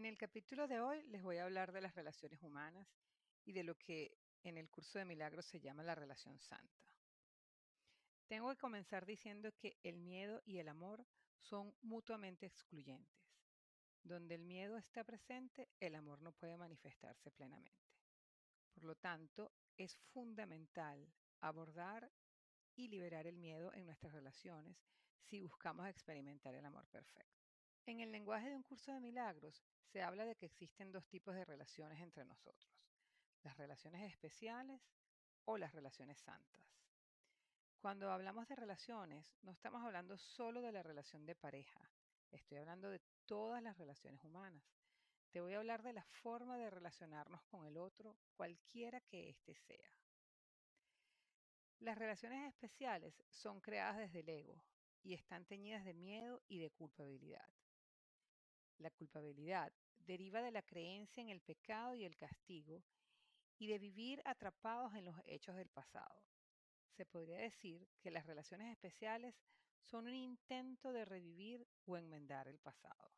En el capítulo de hoy les voy a hablar de las relaciones humanas y de lo que en el curso de milagros se llama la relación santa. Tengo que comenzar diciendo que el miedo y el amor son mutuamente excluyentes. Donde el miedo está presente, el amor no puede manifestarse plenamente. Por lo tanto, es fundamental abordar y liberar el miedo en nuestras relaciones si buscamos experimentar el amor perfecto. En el lenguaje de un curso de milagros se habla de que existen dos tipos de relaciones entre nosotros, las relaciones especiales o las relaciones santas. Cuando hablamos de relaciones, no estamos hablando solo de la relación de pareja, estoy hablando de todas las relaciones humanas. Te voy a hablar de la forma de relacionarnos con el otro, cualquiera que éste sea. Las relaciones especiales son creadas desde el ego y están teñidas de miedo y de culpabilidad. La culpabilidad deriva de la creencia en el pecado y el castigo y de vivir atrapados en los hechos del pasado se podría decir que las relaciones especiales son un intento de revivir o enmendar el pasado.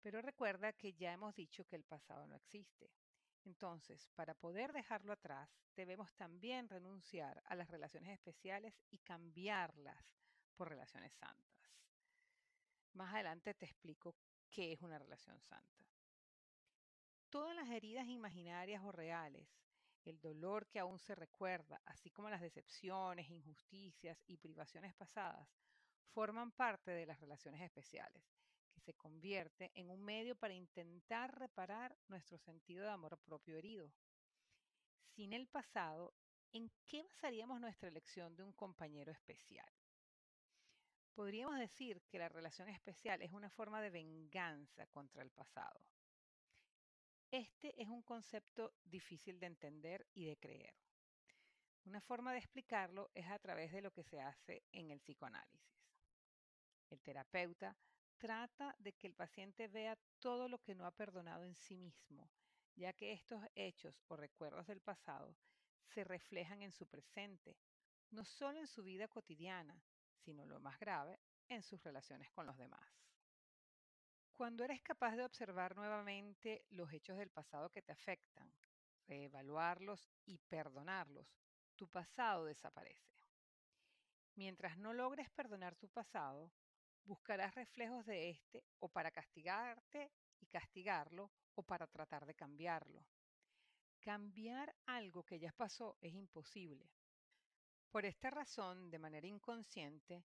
Pero recuerda que ya hemos dicho que el pasado no existe. Entonces, para poder dejarlo atrás, debemos también renunciar a las relaciones especiales y cambiarlas por relaciones santas. Más adelante te explico qué es una relación santa. Todas las heridas imaginarias o reales el dolor que aún se recuerda, así como las decepciones, injusticias y privaciones pasadas, forman parte de las relaciones especiales, que se convierte en un medio para intentar reparar nuestro sentido de amor propio herido. Sin el pasado, ¿en qué basaríamos nuestra elección de un compañero especial? Podríamos decir que la relación especial es una forma de venganza contra el pasado. Este es un concepto difícil de entender y de creer. Una forma de explicarlo es a través de lo que se hace en el psicoanálisis. El terapeuta trata de que el paciente vea todo lo que no ha perdonado en sí mismo, ya que estos hechos o recuerdos del pasado se reflejan en su presente, no solo en su vida cotidiana, sino lo más grave, en sus relaciones con los demás. Cuando eres capaz de observar nuevamente los hechos del pasado que te afectan, reevaluarlos y perdonarlos, tu pasado desaparece. Mientras no logres perdonar tu pasado, buscarás reflejos de este o para castigarte y castigarlo o para tratar de cambiarlo. Cambiar algo que ya pasó es imposible. Por esta razón, de manera inconsciente,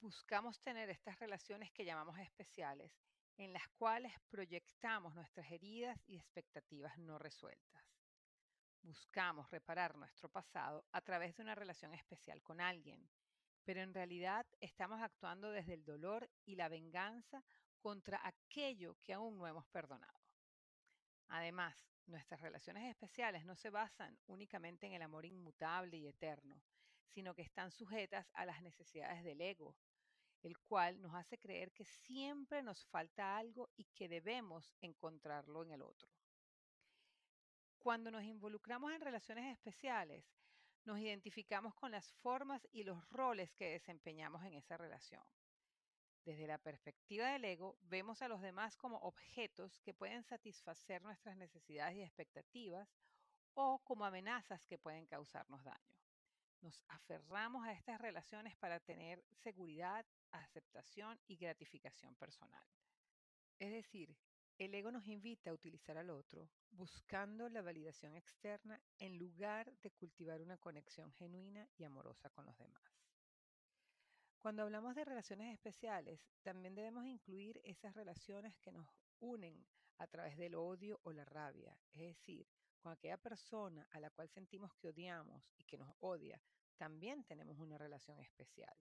buscamos tener estas relaciones que llamamos especiales en las cuales proyectamos nuestras heridas y expectativas no resueltas. Buscamos reparar nuestro pasado a través de una relación especial con alguien, pero en realidad estamos actuando desde el dolor y la venganza contra aquello que aún no hemos perdonado. Además, nuestras relaciones especiales no se basan únicamente en el amor inmutable y eterno, sino que están sujetas a las necesidades del ego, el cual nos hace creer que siempre nos falta algo y que debemos encontrarlo en el otro. Cuando nos involucramos en relaciones especiales, nos identificamos con las formas y los roles que desempeñamos en esa relación. Desde la perspectiva del ego, vemos a los demás como objetos que pueden satisfacer nuestras necesidades y expectativas o como amenazas que pueden causarnos daño. Nos aferramos a estas relaciones para tener seguridad aceptación y gratificación personal. Es decir, el ego nos invita a utilizar al otro buscando la validación externa en lugar de cultivar una conexión genuina y amorosa con los demás. Cuando hablamos de relaciones especiales, también debemos incluir esas relaciones que nos unen a través del odio o la rabia, es decir, con aquella persona a la cual sentimos que odiamos y que nos odia, también tenemos una relación especial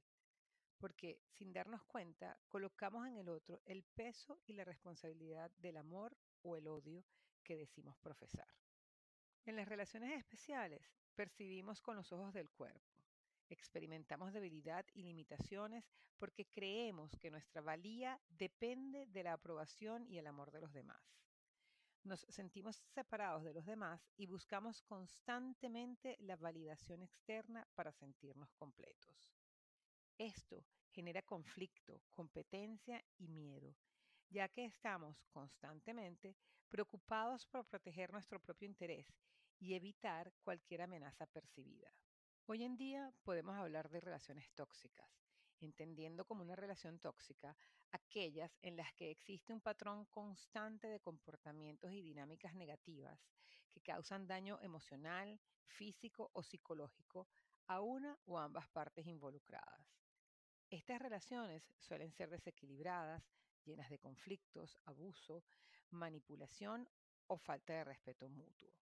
porque sin darnos cuenta colocamos en el otro el peso y la responsabilidad del amor o el odio que decimos profesar. En las relaciones especiales percibimos con los ojos del cuerpo, experimentamos debilidad y limitaciones porque creemos que nuestra valía depende de la aprobación y el amor de los demás. Nos sentimos separados de los demás y buscamos constantemente la validación externa para sentirnos completos. Esto genera conflicto, competencia y miedo. ya que estamos constantemente preocupados por proteger nuestro propio interés y evitar cualquier amenaza percibida. Hoy en día podemos hablar de relaciones tóxicas, entendiendo como una relación tóxica aquellas en las que existe un patrón constante de comportamientos y dinámicas negativas que causan daño emocional, físico o psicológico a una o ambas partes involucradas. Estas relaciones suelen ser desequilibradas, llenas de conflictos, abuso, manipulación o falta de respeto mutuo.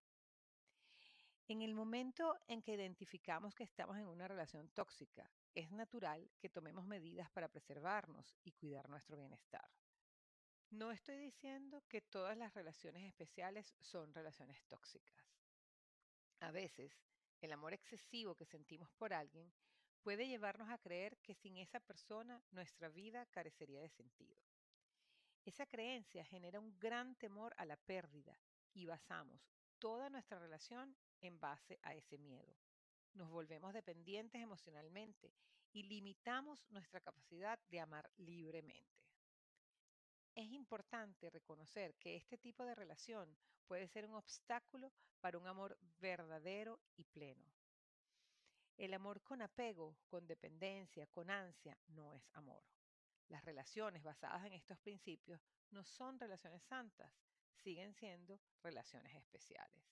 En el momento en que identificamos que estamos en una relación tóxica, es natural que tomemos medidas para preservarnos y cuidar nuestro bienestar. No estoy diciendo que todas las relaciones especiales son relaciones tóxicas. A veces, el amor excesivo que sentimos por alguien puede llevarnos a creer que sin esa persona nuestra vida carecería de sentido. Esa creencia genera un gran temor a la pérdida y basamos toda nuestra relación en base a ese miedo. Nos volvemos dependientes emocionalmente y limitamos nuestra capacidad de amar libremente. Es importante reconocer que este tipo de relación puede ser un obstáculo para un amor verdadero y pleno. El amor con apego, con dependencia, con ansia, no es amor. Las relaciones basadas en estos principios no son relaciones santas, siguen siendo relaciones especiales.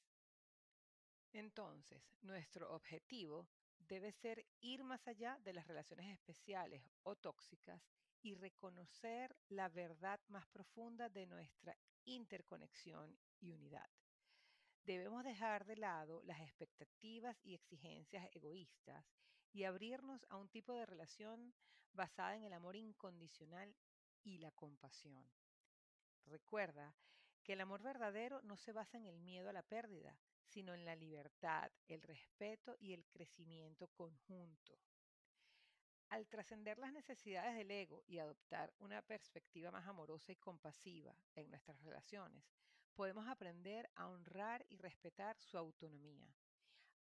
Entonces, nuestro objetivo debe ser ir más allá de las relaciones especiales o tóxicas y reconocer la verdad más profunda de nuestra interconexión y unidad. Debemos dejar de lado las expectativas y exigencias egoístas y abrirnos a un tipo de relación basada en el amor incondicional y la compasión. Recuerda que el amor verdadero no se basa en el miedo a la pérdida, sino en la libertad, el respeto y el crecimiento conjunto. Al trascender las necesidades del ego y adoptar una perspectiva más amorosa y compasiva en nuestras relaciones, podemos aprender a honrar y respetar su autonomía,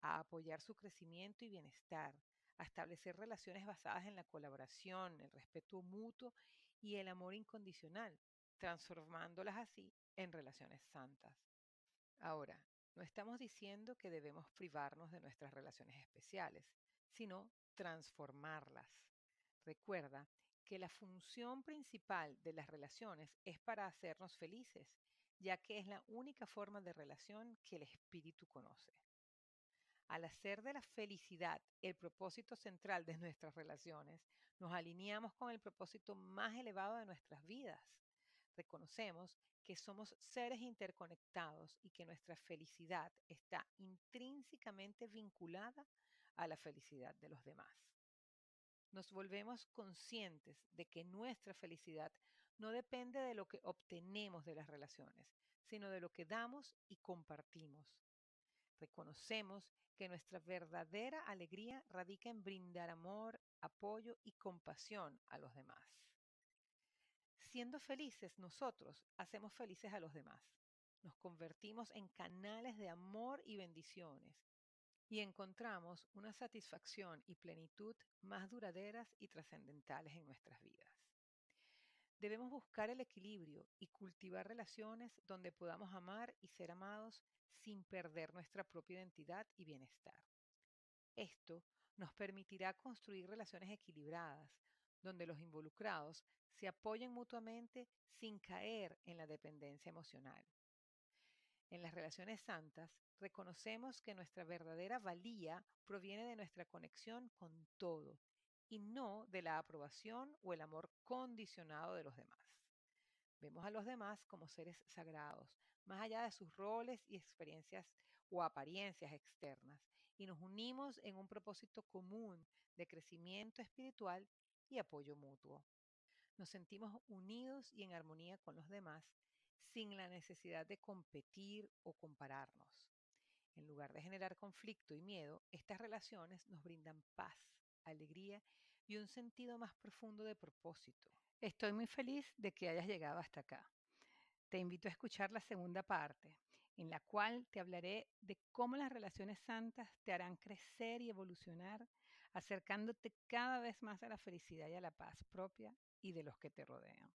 a apoyar su crecimiento y bienestar, a establecer relaciones basadas en la colaboración, el respeto mutuo y el amor incondicional, transformándolas así en relaciones santas. Ahora, no estamos diciendo que debemos privarnos de nuestras relaciones especiales, sino transformarlas. Recuerda que la función principal de las relaciones es para hacernos felices, ya que es la única forma de relación que el espíritu conoce. Al hacer de la felicidad el propósito central de nuestras relaciones, nos alineamos con el propósito más elevado de nuestras vidas. Reconocemos que somos seres interconectados y que nuestra felicidad está intrínsecamente vinculada a la felicidad de los demás. Nos volvemos conscientes de que nuestra felicidad no depende de lo que obtenemos de las relaciones, sino de lo que damos y compartimos. Reconocemos que nuestra verdadera alegría radica en brindar amor, apoyo y compasión a los demás siendo felices nosotros, hacemos felices a los demás. Nos convertimos en canales de amor y bendiciones y encontramos una satisfacción y plenitud más duraderas y trascendentales en nuestras vidas. Debemos buscar el equilibrio y cultivar relaciones donde podamos amar y ser amados sin perder nuestra propia identidad y bienestar. Esto nos permitirá construir relaciones equilibradas, donde los involucrados se apoyen mutuamente sin caer en la dependencia emocional. En las relaciones santas, reconocemos que nuestra verdadera valía proviene de nuestra conexión con todo y no de la aprobación o el amor condicionado de los demás. Vemos a los demás como seres sagrados, más allá de sus roles y experiencias o apariencias externas, y nos unimos en un propósito común de crecimiento espiritual y apoyo mutuo. Nos sentimos unidos y en armonía con los demás sin la necesidad de competir o compararnos. En lugar de generar conflicto y miedo, estas relaciones nos brindan paz, alegría y un sentido más profundo de propósito. Estoy muy feliz de que hayas llegado hasta acá. Te invito a escuchar la segunda parte, en la cual te hablaré de cómo las relaciones santas te harán crecer y evolucionar acercándote cada vez más a la felicidad y a la paz propia y de los que te rodean.